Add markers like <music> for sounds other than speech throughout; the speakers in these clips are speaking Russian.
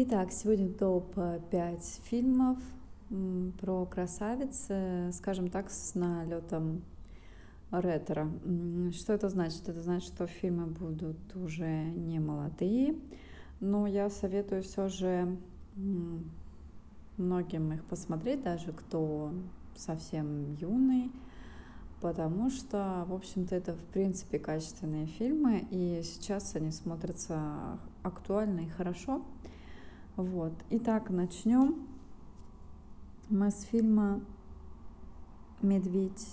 Итак, сегодня топ-5 фильмов про красавиц, скажем так, с налетом ретро. Что это значит? Это значит, что фильмы будут уже не молодые, но я советую все же многим их посмотреть, даже кто совсем юный, потому что, в общем-то, это, в принципе, качественные фильмы, и сейчас они смотрятся актуально и хорошо. Вот. Итак, начнем. Мы с фильма «Медведь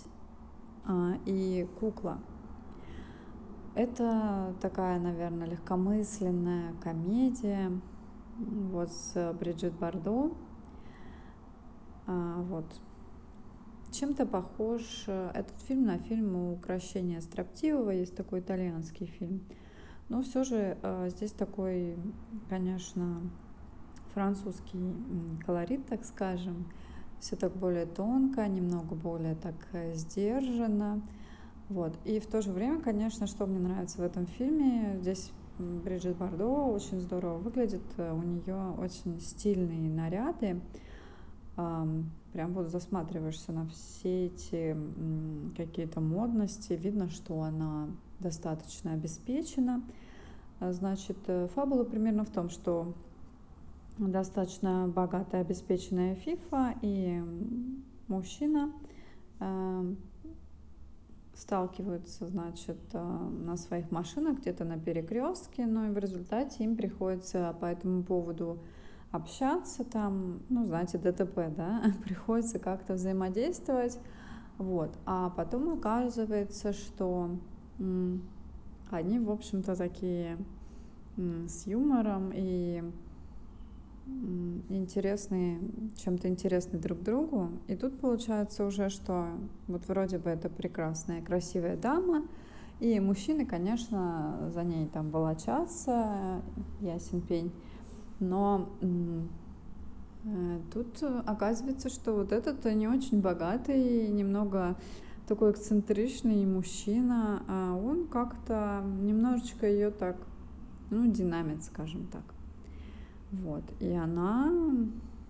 а, и кукла». Это такая, наверное, легкомысленная комедия вот с Бриджит Бардо. А, вот. Чем-то похож этот фильм на фильм «Укращение строптивого». Есть такой итальянский фильм. Но все же а, здесь такой, конечно, французский колорит, так скажем. Все так более тонко, немного более так э, сдержанно. Вот. И в то же время, конечно, что мне нравится в этом фильме, здесь Бриджит Бардо очень здорово выглядит, э, у нее очень стильные наряды, прям вот засматриваешься на все эти какие-то модности, видно, что она достаточно обеспечена. А, значит, э, фабула примерно в том, что достаточно богатая, обеспеченная фифа, и мужчина э, сталкиваются, значит, э, на своих машинах где-то на перекрестке, но и в результате им приходится по этому поводу общаться. Там, ну, знаете, ДТП, да, <laughs> приходится как-то взаимодействовать, вот, а потом оказывается, что они, в общем-то, такие с юмором и интересные, чем-то интересны друг другу. И тут получается уже, что вот вроде бы это прекрасная, красивая дама, и мужчины, конечно, за ней там волочатся, ясен пень. Но э, тут оказывается, что вот этот не очень богатый, немного такой эксцентричный мужчина, а он как-то немножечко ее так, ну, динамит, скажем так. Вот. И она,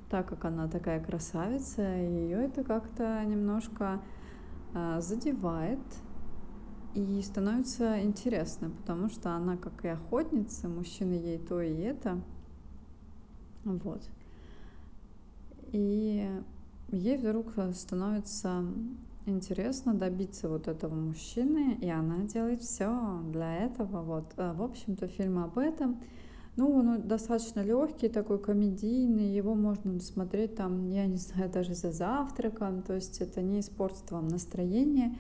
так как она такая красавица, ее это как-то немножко э, задевает и становится интересно, потому что она как и охотница, мужчина ей то и это. Вот. И ей вдруг становится интересно добиться вот этого мужчины, и она делает все для этого. Вот. Э, в общем-то, фильм об этом. Ну, он достаточно легкий, такой комедийный, его можно смотреть там, я не знаю, даже за завтраком, то есть это не испортит вам настроение.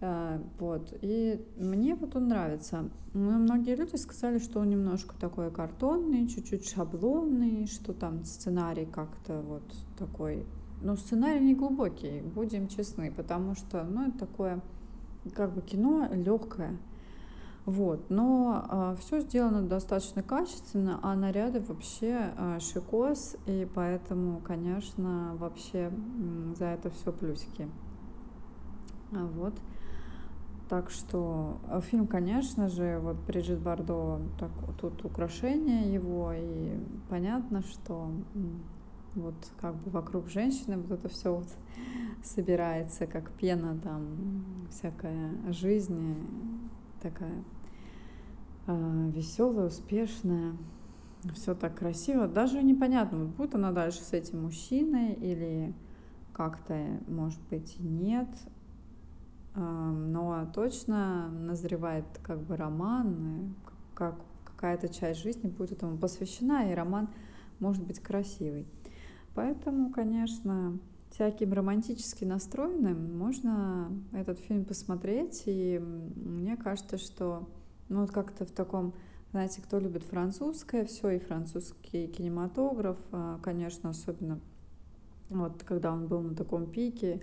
Э, вот. И мне вот он нравится. Но многие люди сказали, что он немножко такой картонный, чуть-чуть шаблонный, что там сценарий как-то вот такой. Ну, сценарий не глубокий, будем честны, потому что, ну, это такое, как бы кино легкое. Вот. Но э, а, все сделано достаточно качественно, а наряды вообще э, шикос, и поэтому, конечно, вообще э, за это все плюсики. А вот. Так что фильм, конечно же, вот Бриджит Бардо, так, тут украшение его, и понятно, что вот как бы вокруг женщины вот это все вот собирается, как пена там, всякая жизнь такая э, веселая, успешная, все так красиво. Даже непонятно, будет она дальше с этим мужчиной или как-то, может быть, нет. Э, но точно назревает как бы роман, как какая-то часть жизни будет этому посвящена, и роман может быть красивый. Поэтому, конечно, всяким романтически настроенным можно этот фильм посмотреть, и мне кажется, что ну вот как-то в таком, знаете, кто любит французское, все, и французский кинематограф, а, конечно, особенно вот когда он был на таком пике,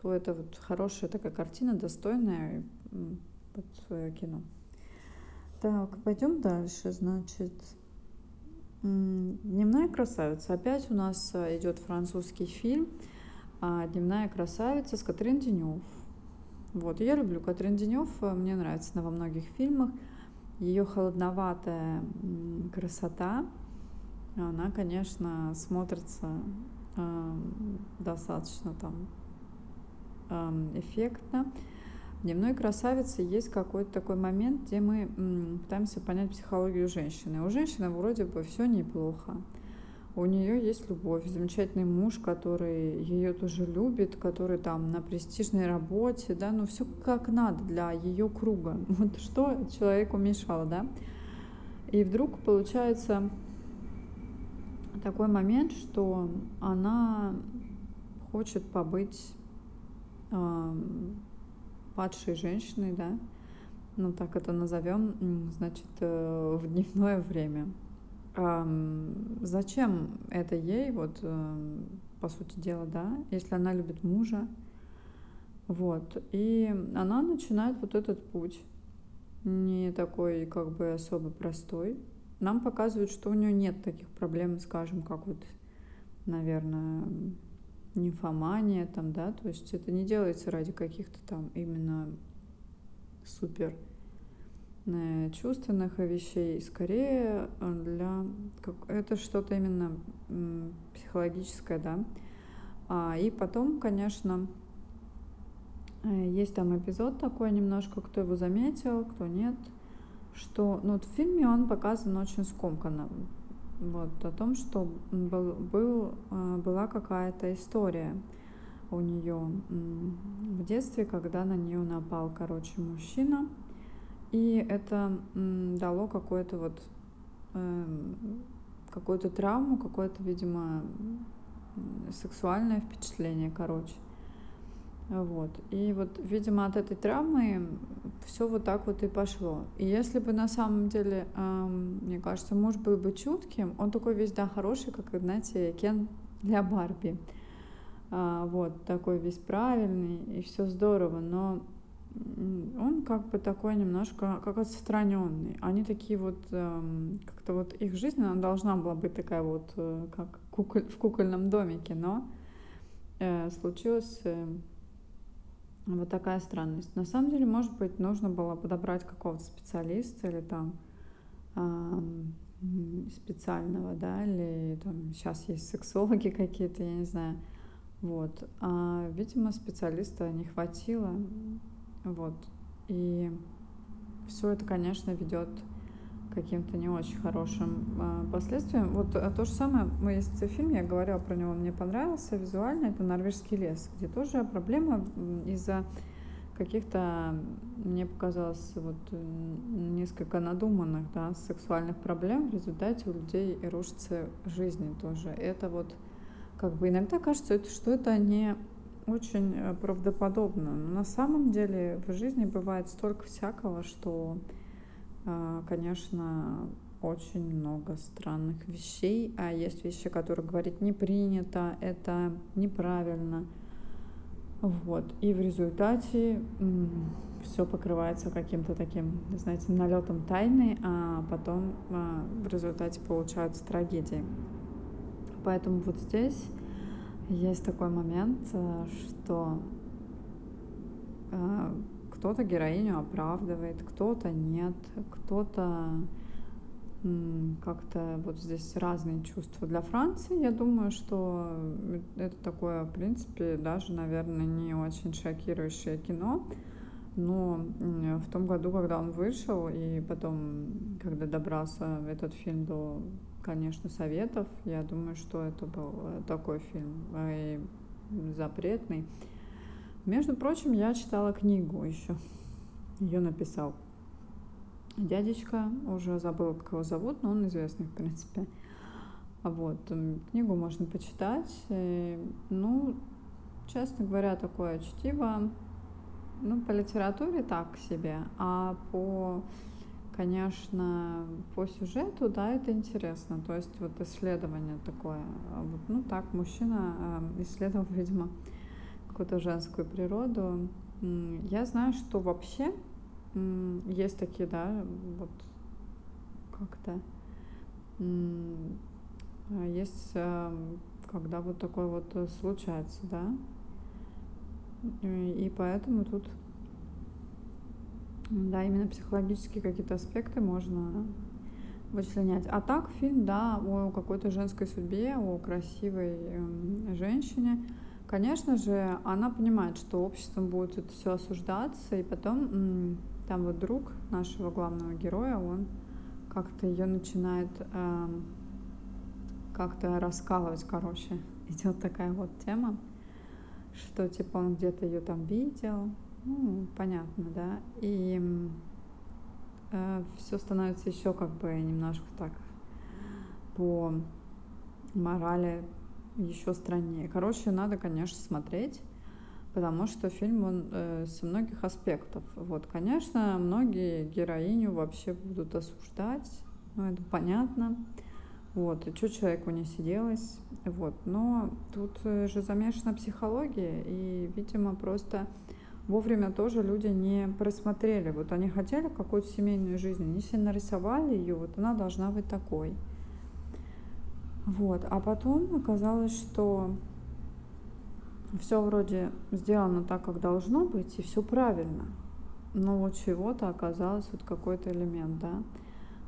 то это вот хорошая такая картина, достойная под свое кино. Так, пойдем дальше, значит. Дневная красавица. Опять у нас а, идет французский фильм а, Дневная красавица с Катрин Денев. Вот, я люблю Катрин Денев, э, мне нравится она во многих фильмах. Ее холодноватая красота, она, конечно, смотрится э, достаточно там э, эффектно. В «Дневной красавице» есть какой-то такой момент, где мы м, пытаемся понять психологию женщины. У женщины вроде бы все неплохо. У нее есть любовь, замечательный муж, который ее тоже любит, который там на престижной работе, да, ну все как надо для ее круга. <laughs> Вот что человеку мешало, да? И вдруг получается такой момент, что она хочет побыть э, падшей женщиной, да, ну так это назовем, значит, э, в дневное время. Зачем это ей, вот, э, по сути дела, да, если она любит мужа, вот, и она начинает вот этот путь, не такой как бы особо простой, нам показывают, что у нее нет таких проблем, скажем, как вот, наверное, нимфомания там, да, то есть это не делается ради каких-то там именно супер э, чувственных вещей, скорее э, для это что-то именно психологическое, да. А, и потом, конечно, э, есть там эпизод такой немножко, кто его заметил, кто нет что ну, вот в фильме он показан очень скомканно. Вот, о том, что был, был, а, была какая-то история у нее в детстве, когда на нее напал, короче, мужчина. И это дало какое-то вот эм, какую-то травму, какое-то, видимо, сексуальное впечатление, короче. Вот. И вот, видимо, от этой травмы все вот так вот и пошло. И если бы на самом деле, эм, мне кажется, муж был бы чутким, он такой весь, да, хороший, как, знаете, Кен для Барби. А, вот, такой весь правильный, и все здорово, но он как бы такой немножко как отстраненный. Они такие вот, эм, как-то вот их жизнь, она должна была быть такая вот, э, как куколь, в кукольном домике, но э, случилось... Э, вот такая странность. На самом деле, может быть, нужно было подобрать какого-то специалиста или там специального, да, или там сейчас есть сексологи <laughs> какие-то, я не знаю. Вот. А, видимо, специалиста не хватило. Вот. И все это, конечно, ведет каким-то не очень хорошим э, последствиям. Вот э, то же самое, мы есть фильм, я говорила про него, мне понравился визуально, это «Норвежский лес», где тоже проблема из-за каких-то, мне показалось, вот несколько надуманных, да, сексуальных проблем в результате у людей и рушится жизнь тоже. Это вот как бы иногда кажется, что это не очень э, правдоподобно. Но на самом деле в жизни бывает столько всякого, что а, конечно, очень много странных вещей, а есть вещи, которые говорить не принято, это неправильно. Вот. И в результате все покрывается каким-то таким, знаете, налетом тайны, а потом а, в результате получаются трагедии. Поэтому вот здесь есть такой момент, э, что а, кто-то героиню оправдывает, кто-то нет, кто-то как-то вот здесь разные чувства. Для Франции, я думаю, что это такое, в принципе, даже, наверное, не очень шокирующее кино. Но в том году, когда он вышел, и потом, когда добрался этот фильм до, конечно, советов, я думаю, что это был такой фильм э, и запретный. Между прочим, я читала книгу еще. Ее написал дядечка, уже забыла, как его зовут, но он известный, в принципе. Вот, книгу можно почитать. И, ну, честно говоря, такое чтиво, ну, по литературе так себе, а по, конечно, по сюжету, да, это интересно. То есть вот исследование такое. Вот, ну, так, мужчина исследовал, <laughs> видимо, какую-то женскую природу. Я знаю, что вообще есть такие, да, вот как-то а есть, эм, когда вот такое вот э, случается, да, и поэтому тут, да, именно психологические какие-то аспекты можно вычленять. А так фильм, да, о какой-то женской судьбе, о красивой э, женщине. Конечно же, она понимает, что обществом будет это все осуждаться, и потом там вот друг нашего главного героя, он как-то ее начинает э, как-то раскалывать, короче. <laughs> Идет такая вот тема, что типа он где-то ее там видел, ну, понятно, да, и э, все становится еще как бы немножко так по морали еще страннее. Короче, надо, конечно, смотреть, потому что фильм он э, со многих аспектов. Вот, конечно, многие героиню вообще будут осуждать, ну это понятно. Вот, и что человеку не сиделось, вот. Но тут э, же замешана психология, и, видимо, просто вовремя тоже люди не просмотрели. Вот они хотели какую-то семейную жизнь, они себе нарисовали ее, вот она должна быть такой. Вот. А потом оказалось, что все вроде сделано так, как должно быть, и все правильно. Но вот чего-то оказалось вот какой-то элемент, да.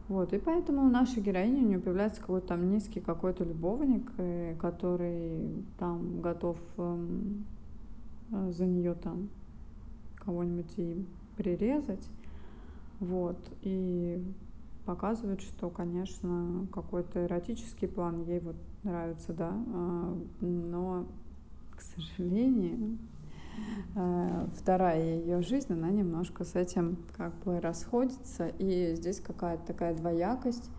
Вот, и поэтому у нашей героини у нее появляется какой-то там низкий какой-то любовник, э, который там готов эм, э, за нее там кого-нибудь и прирезать. Вот. И показывает, что, конечно, какой-то эротический план ей вот нравится, да, а, но, к сожалению, э, вторая ее жизнь, она немножко с этим как бы расходится, и здесь какая-то такая двоякость,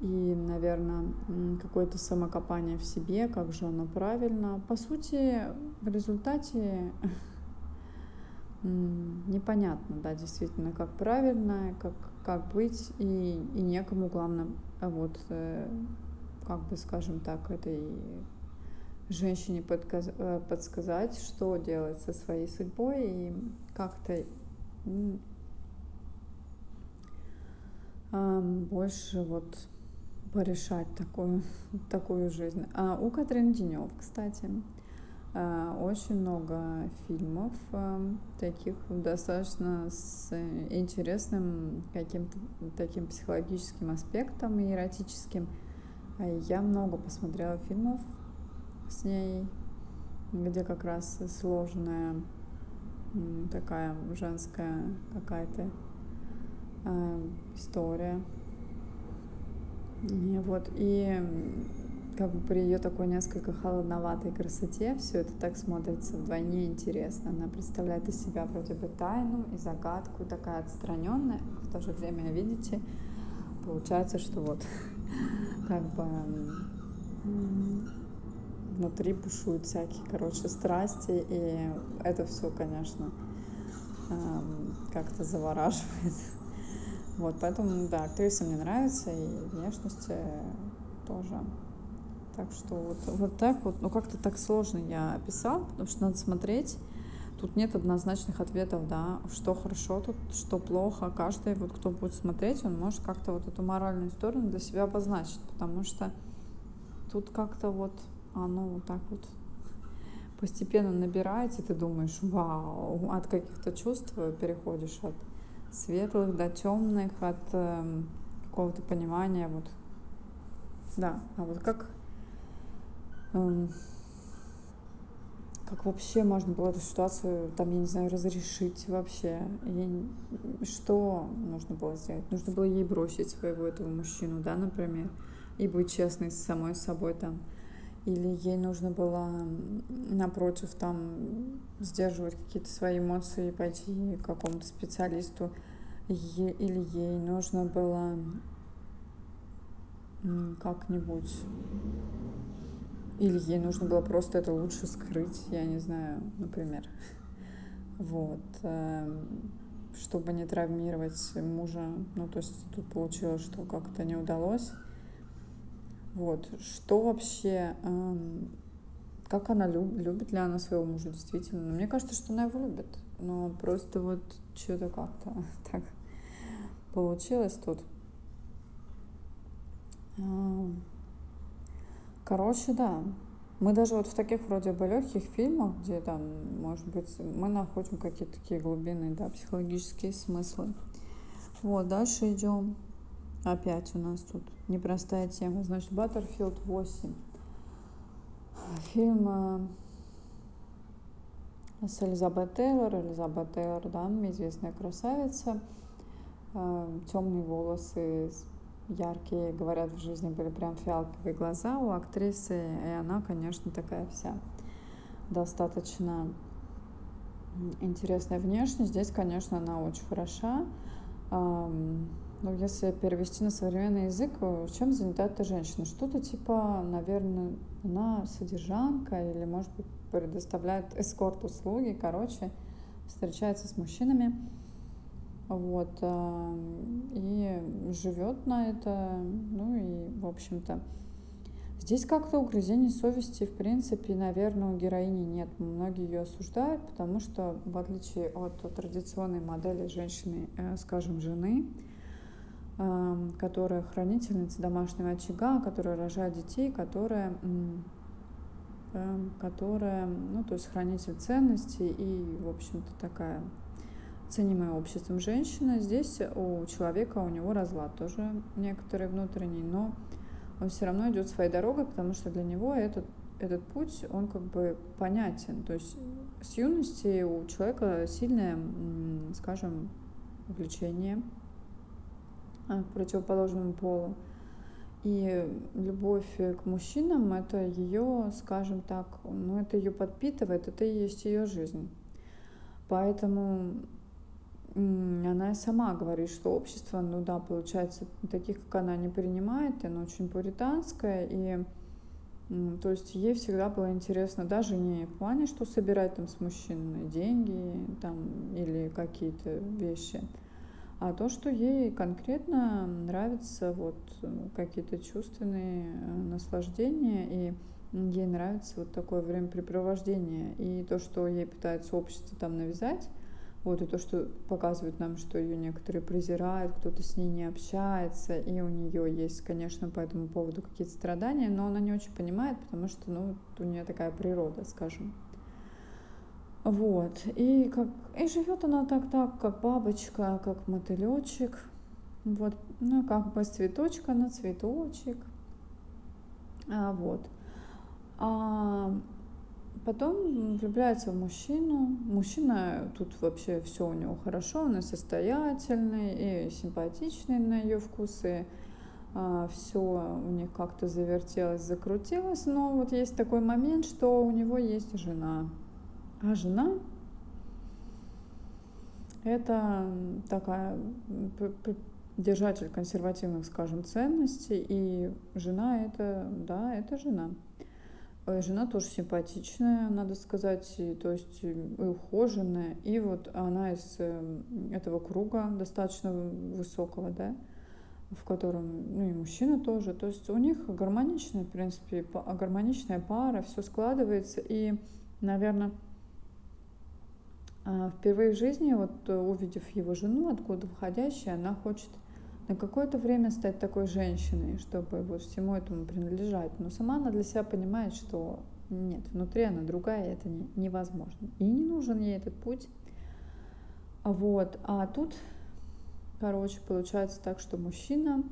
и, наверное, какое-то самокопание в себе, как же оно правильно. По сути, в результате <laughs> непонятно, да, действительно, как правильно, как, как быть, и, и некому, главное, а вот, э, как бы, скажем так, этой женщине подказ, э, подсказать, что делать со своей судьбой и как-то больше вот порешать такую, <laughs> такую жизнь. А у Катрин Денев, кстати, очень много фильмов э, таких достаточно с интересным каким-то таким психологическим аспектом и эротическим. Э, я много посмотрела фильмов с ней, где как раз сложная такая женская какая-то история. И вот, и как бы при ее такой несколько холодноватой красоте все это так смотрится вдвойне интересно. Она представляет из себя вроде бы тайну и загадку, такая отстраненная, в то же время, видите, получается, что вот <laughs> как бы внутри бушуют всякие, короче, страсти, и это все, конечно, как-то завораживает. Вот, поэтому, да, актриса мне нравится, и внешность тоже так что вот, вот так вот, ну как-то так сложно я описал, потому что надо смотреть. Тут нет однозначных ответов, да, что хорошо тут, что плохо. Каждый, вот кто будет смотреть, он может как-то вот эту моральную сторону для себя обозначить, потому что тут как-то вот оно вот так вот постепенно набирается, и ты думаешь, вау, от каких-то чувств переходишь от светлых до темных, от э, какого-то понимания, вот, да, а вот как как вообще можно было эту ситуацию, там, я не знаю, разрешить вообще? И что нужно было сделать? Нужно было ей бросить своего этого мужчину, да, например, и быть честной с самой собой там. Или ей нужно было, напротив, там, сдерживать какие-то свои эмоции и пойти к какому-то специалисту. Или ей нужно было как-нибудь или ей нужно было просто это лучше скрыть, я не знаю, например. Вот. Эм, чтобы не травмировать мужа. Ну, то есть тут получилось, что как-то не удалось. Вот. Что вообще... Эм, как она любит, любит ли она своего мужа действительно? Ну, мне кажется, что она его любит. Но просто вот что-то как-то <laughs> так получилось тут. Короче, да. Мы даже вот в таких вроде бы легких фильмах, где там, может быть, мы находим какие-то такие глубинные, да, психологические смыслы. Вот, дальше идем. Опять у нас тут непростая тема. Значит, Баттерфилд 8. Фильм э, с Элизабет Тейлор. Элизабет Тейлор, да, известная красавица. Э, Темные волосы, яркие, говорят, в жизни были прям фиалковые глаза у актрисы. И она, конечно, такая вся достаточно интересная внешность. Здесь, конечно, она очень хороша. Ну, если перевести на современный язык, чем занята эта женщина? Что-то типа, наверное, она содержанка или, может быть, предоставляет эскорт-услуги, короче, встречается с мужчинами, вот, и живет на это, ну и, в общем-то, Здесь как-то угрызений совести, в принципе, наверное, у героини нет. Многие ее осуждают, потому что, в отличие от традиционной модели женщины, э, скажем, жены, эм, которая хранительница домашнего очага, которая рожает детей, которая, эм, которая, ну, то есть хранитель ценностей и, в общем-то, такая ценимая обществом женщина. Здесь у человека, у него разлад тоже некоторый внутренний, но он все равно идет своей дорогой, потому что для него этот, этот путь, он как бы понятен. То есть с юности у человека сильное, скажем, влечение к противоположному полу. И любовь к мужчинам, это ее, скажем так, ну это ее подпитывает, это и есть ее жизнь. Поэтому она сама говорит, что общество, ну да, получается, таких, как она, не принимает, и оно очень пуританское, и то есть ей всегда было интересно даже не в плане, что собирать там с мужчиной деньги там, или какие-то вещи, а то, что ей конкретно нравятся вот какие-то чувственные э, наслаждения, и ей нравится вот такое времяпрепровождение. И то, что ей пытается общество там навязать, вот, и то, что показывает нам, что ее некоторые презирают, кто-то с ней не общается, и у нее есть, конечно, по этому поводу какие-то страдания, но она не очень понимает, потому что, ну, у нее такая природа, скажем. Вот, и, как, и живет она так, так, как бабочка, как мотылечек, вот, ну, как бы с цветочка на цветочек, а, вот. А, Потом влюбляется в мужчину. Мужчина тут вообще все у него хорошо, он и состоятельный, и симпатичный на ее вкусы. А, все у них как-то завертелось, закрутилось. Но вот есть такой момент, что у него есть жена. А жена это такая держатель консервативных, скажем, ценностей. И жена это, да, это жена. Э, жена тоже симпатичная, надо сказать, то есть и ухоженная. И вот она из эм, этого круга достаточно высокого, да, в котором, ну и мужчина тоже. То есть у них гармоничная, в принципе, гармоничная пара, все складывается. И, наверное, а, впервые в жизни, вот увидев его жену, откуда входящая, она хочет на какое-то время стать такой женщиной, чтобы вот всему этому принадлежать. Но сама она для себя понимает, что нет, внутри она другая, это не, невозможно. И не нужен ей этот путь. Вот. А тут, короче, получается так, что мужчина,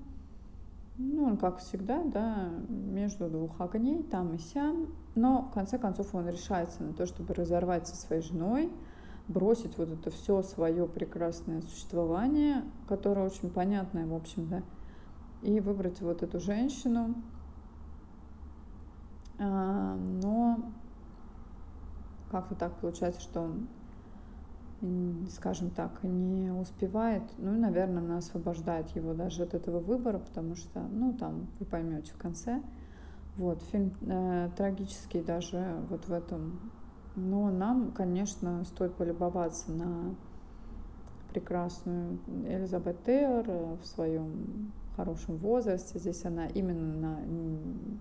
ну, он как всегда, да, между двух огней, там и сям, но в конце концов он решается на то, чтобы разорвать со своей женой, бросить вот это все свое прекрасное существование, которое очень понятное, в общем, да, и выбрать вот эту женщину. А, но как-то так получается, что он, скажем так, не успевает, ну и, наверное, она освобождает его даже от этого выбора, потому что, ну, там, вы поймете в конце, вот, фильм э, трагический даже вот в этом но нам, конечно, стоит полюбоваться на прекрасную Элизабет Тейлор э, в своем хорошем возрасте. Здесь она именно на,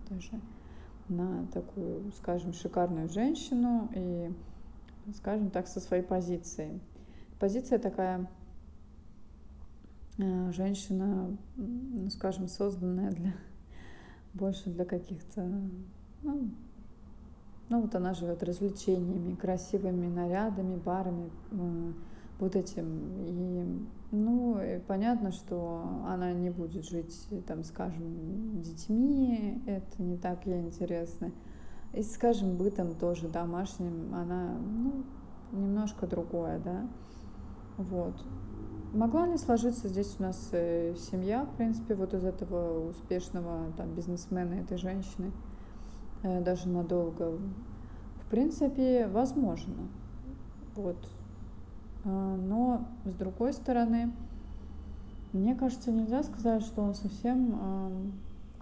даже на такую, скажем, шикарную женщину и, скажем так, со своей позицией. Позиция такая э, женщина, ну, скажем, созданная для <laughs> больше для каких-то ну, ну вот она живет развлечениями, красивыми нарядами, барами, вот этим. И, ну, и понятно, что она не будет жить, там, скажем, детьми, это не так ей интересно. И, скажем, бытом тоже домашним, она, ну, немножко другое, да. Вот. Могла ли сложиться здесь у нас э, семья, в принципе, вот из этого успешного там бизнесмена, этой женщины, даже надолго? В принципе, возможно. Вот. А, но, с другой стороны, мне кажется, нельзя сказать, что он совсем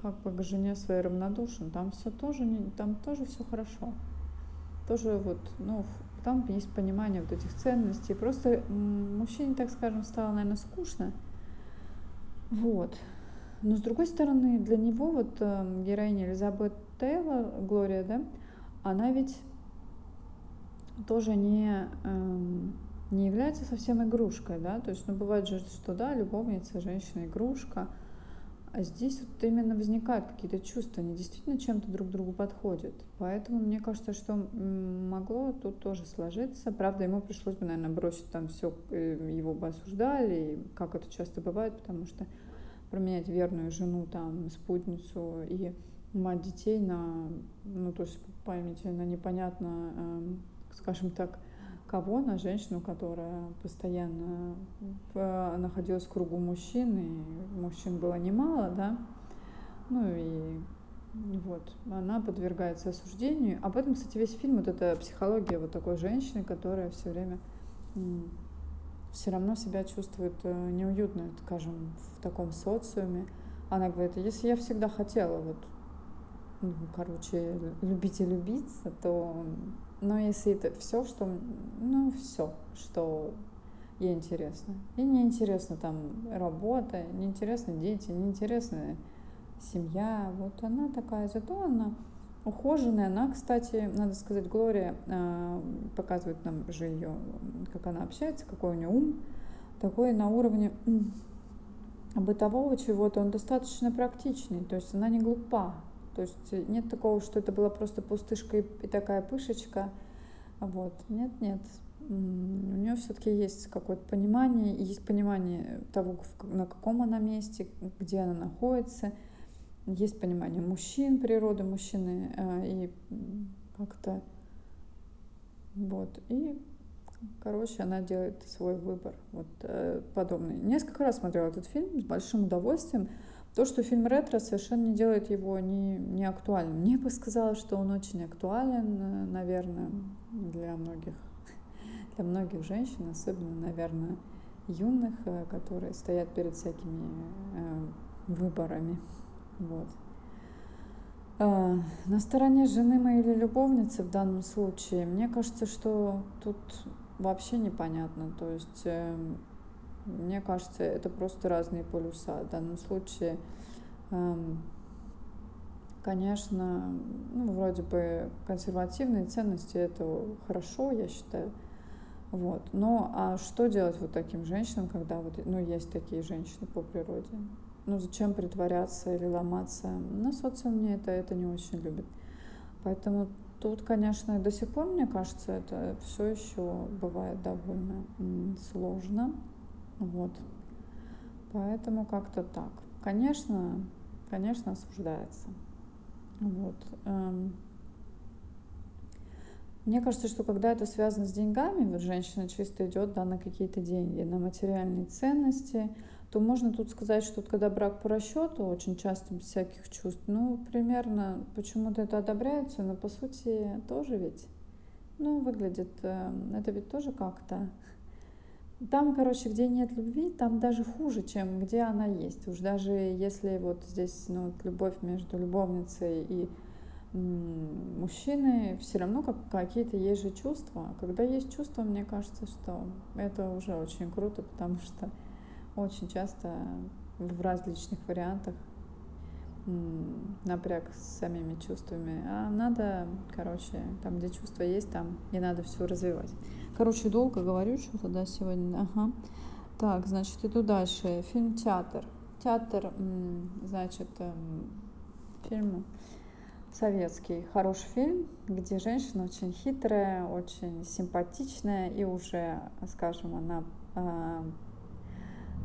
как бы к жене своей равнодушен. Там все тоже, не, там тоже все хорошо. Тоже вот, ну, там есть понимание вот этих ценностей. Просто мужчине, так скажем, стало, наверное, скучно. Вот. Но с другой стороны, для него вот э, героиня Элизабет Тейлор, Глория, да, она ведь тоже не, э, не является совсем игрушкой, да, то есть, ну, бывает же, что, да, любовница, женщина-игрушка, а здесь вот именно возникают какие-то чувства, они действительно чем-то друг другу подходят. Поэтому мне кажется, что могло тут тоже сложиться. Правда, ему пришлось бы, наверное, бросить там все, э, его бы осуждали, как это часто бывает, потому что променять верную жену, там, спутницу и мать детей на, ну, то есть, поймите, на непонятно, эм, скажем так, кого на женщину, которая постоянно находилась в кругу мужчин, и мужчин было немало, да, ну и вот, она подвергается осуждению. Об этом, кстати, весь фильм, вот эта психология вот такой женщины, которая все время все равно себя чувствует э, неуютно, скажем, в таком социуме. Она говорит, если я всегда хотела вот ну, короче, любить и любиться, то, но если это все, что, ну, все, что ей интересно. И не интересно там работа, не интересно дети, не интересна семья. Вот она такая, зато она ухоженная. Она, кстати, надо сказать, Глория э, показывает нам же ее, как она общается, какой у нее ум. Такой на уровне бытового чего-то, он достаточно практичный. То есть она не глупа. То есть нет такого, что это была просто пустышка и такая пышечка. Вот. Нет, нет. У нее все-таки есть какое-то понимание, есть понимание того, на каком она месте, где она находится. Есть понимание мужчин, природы мужчины, а, и как-то вот. И, короче, она делает свой выбор. Вот э, подобный. Несколько раз смотрела этот фильм с большим удовольствием. То, что фильм ретро, совершенно не делает его не, не актуальным. Мне бы сказала, что он очень актуален, э, наверное, для многих, <laughs> для многих женщин, особенно, наверное, юных, э, которые стоят перед всякими э, выборами. Вот. А, на стороне жены моей или любовницы в данном случае, мне кажется, что тут вообще непонятно. То есть эм, мне кажется, это просто разные полюса. В данном случае, эм, конечно, ну, вроде бы консервативные ценности это хорошо, я считаю. Вот. Но а что делать вот таким женщинам, когда вот, ну, есть такие женщины по природе? Ну, зачем притворяться или ломаться? На социуме это, это не очень любит. Поэтому тут, конечно, до сих пор, мне кажется, это все еще бывает довольно сложно. Вот. Поэтому как-то так. Конечно, конечно, осуждается. Вот. Эм. Мне кажется, что когда это связано с деньгами, вот женщина чисто идет да, на какие-то деньги, на материальные ценности, то можно тут сказать, что когда брак по расчету, очень часто без всяких чувств, ну, примерно почему-то это одобряется, но по сути тоже ведь, ну, выглядит, эм, это ведь тоже как-то там, короче, где нет любви, там даже хуже, чем где она есть. Уж даже если вот здесь ну, любовь между любовницей и мужчиной, все равно как, какие-то есть же чувства. Когда есть чувства, мне кажется, что это уже очень круто, потому что очень часто в различных вариантах напряг с самими чувствами. А надо, короче, там, где чувства есть, там не надо все развивать. Короче, долго говорю что-то, да, сегодня. Ага. Так, значит, иду дальше. Фильм «Театр». Театр, значит, эм, фильм советский хороший фильм, где женщина очень хитрая, очень симпатичная и уже, скажем, она а,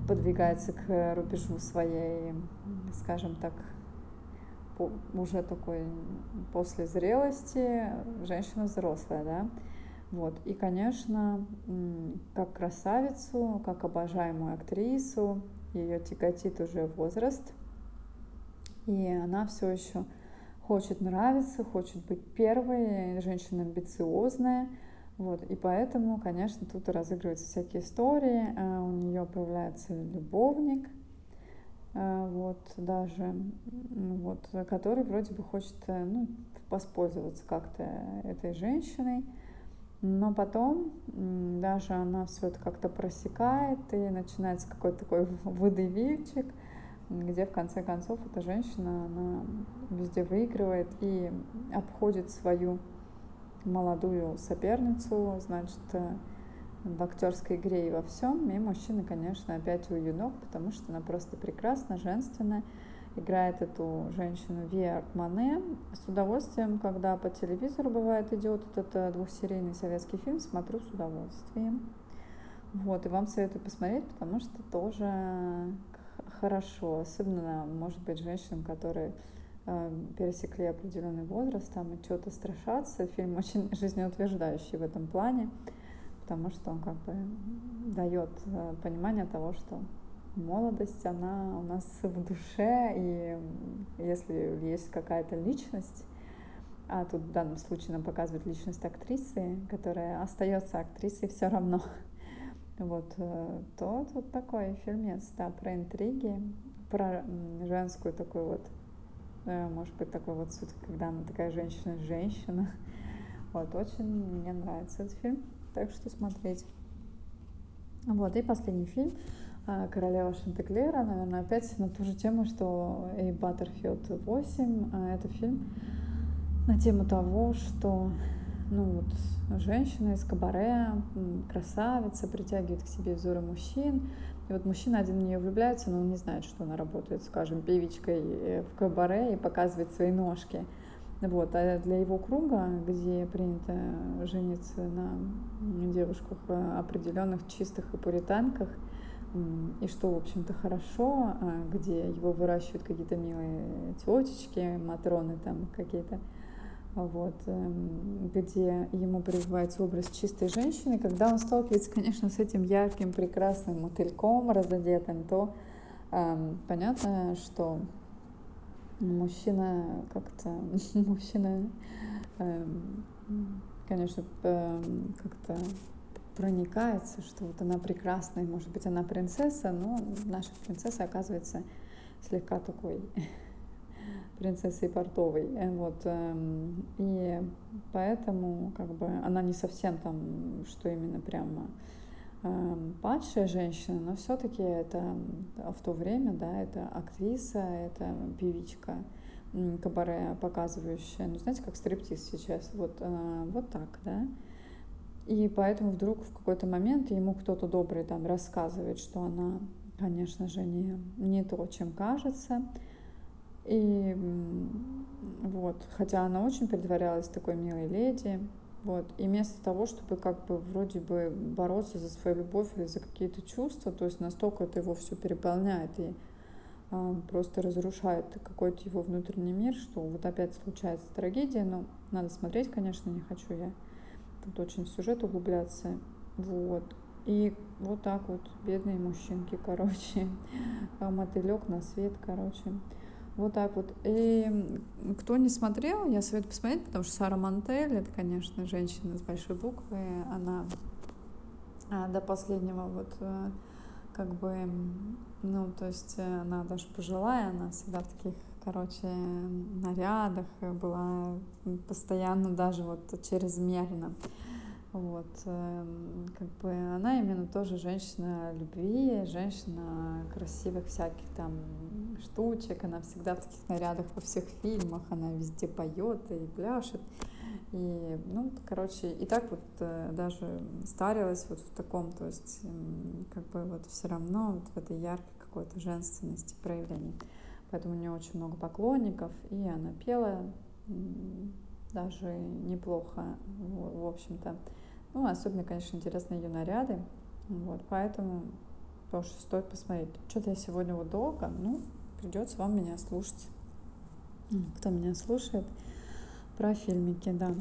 подвигается к рубежу своей, скажем так, уже такой после зрелости женщина взрослая, да. Вот. И, конечно, как красавицу, как обожаемую актрису, ее тяготит уже возраст, и она все еще хочет нравиться, хочет быть первой, женщина амбициозная, вот, и поэтому, конечно, тут разыгрываются всякие истории, а у нее появляется любовник, вот, даже, вот, который вроде бы хочет, э, ну, воспользоваться как-то этой женщиной, но потом даже она все это как-то просекает, и начинается какой-то такой <laughs> выдавильчик, где в конце концов эта женщина, она везде выигрывает и обходит свою молодую соперницу, значит, э, в актерской игре и во всем. И мужчина, конечно, опять у юнок, потому что она просто прекрасна, женственная. Играет эту женщину Виа Мане. С удовольствием, когда по телевизору бывает идет этот э, двухсерийный советский фильм, смотрю с удовольствием. Вот, и вам советую посмотреть, потому что тоже хорошо, особенно, может быть, женщинам, которые э, пересекли определенный возраст, там и что-то страшаться. Фильм очень <laughs> жизнеутверждающий в этом плане, потому что он как бы дает э, понимание того, что молодость, она у нас в душе, и если есть какая-то личность, а тут в данном случае нам показывает личность актрисы, которая остается актрисой все равно, <laughs> вот, э, то тут такой фильмец, да, про интриги, про женскую такую вот, э, может быть, такой вот суть, когда она такая женщина-женщина. <laughs> Вот, очень мне нравится этот фильм, так что смотреть. Вот, и последний фильм э, «Королева Шантеклера», наверное, опять на ту же тему, что и «Баттерфилд 8». Это фильм на тему того, что ну вот женщина из кабаре, красавица, притягивает к себе взоры мужчин. И вот мужчина один в нее влюбляется, но он не знает, что она работает, скажем, певичкой э, в кабаре и показывает свои ножки. Вот. А для его круга, где принято жениться на девушках э, определенных чистых и пуританках, и что, в общем-то, хорошо, а где его выращивают какие-то милые тетечки, матроны там какие-то, вот, эм, где ему прививается образ чистой женщины, когда он сталкивается, конечно, с этим ярким, прекрасным мотыльком разодетым, то эм, понятно, что мужчина как-то, <laughs> мужчина, эм, конечно, эм, как-то проникается, что вот она прекрасная, может быть, она принцесса, но наша принцесса оказывается слегка такой <laughs> принцессой портовой. Э, вот, эм, и поэтому как бы она не совсем там, что именно прямо падшая женщина, но все-таки это в то время, да, это актриса, это певичка кабаре показывающая, ну, знаете, как стриптиз сейчас, вот, э, вот так, да. И поэтому вдруг в какой-то момент ему кто-то добрый там рассказывает, что она, конечно же, не, не то, чем кажется, и вот, хотя она очень притворялась такой милой леди, вот, и вместо того, чтобы как бы вроде бы бороться за свою любовь или за какие-то чувства, то есть настолько это его все переполняет и а, просто разрушает какой-то его внутренний мир, что вот опять случается трагедия, но надо смотреть, конечно, не хочу я тут очень в сюжет углубляться, вот, и вот так вот бедные мужчинки, <laughs> короче, мотылек на свет, короче, вот так вот. И кто не смотрел, я советую посмотреть, потому что Сара Мантель, это, конечно, женщина с большой буквы, она а, до последнего вот э, как бы, ну, то есть э, она даже пожилая, она всегда в таких, короче, нарядах была постоянно даже вот чрезмерно. Вот, эм, как бы она именно тоже женщина любви, женщина красивых всяких там штучек, она всегда в таких нарядах во всех фильмах, она везде поет и пляшет. И, ну, короче, и так вот э, даже старилась вот в таком, то есть, как бы вот все равно вот в этой яркой какой-то женственности проявлений. Поэтому у нее очень много поклонников, и она пела даже неплохо, в общем-то. Ну, особенно, конечно, интересны ее наряды. Вот, поэтому тоже стоит посмотреть. Что-то я сегодня вот долго, ну, придется вам меня слушать. Кто меня слушает про фильмики, да.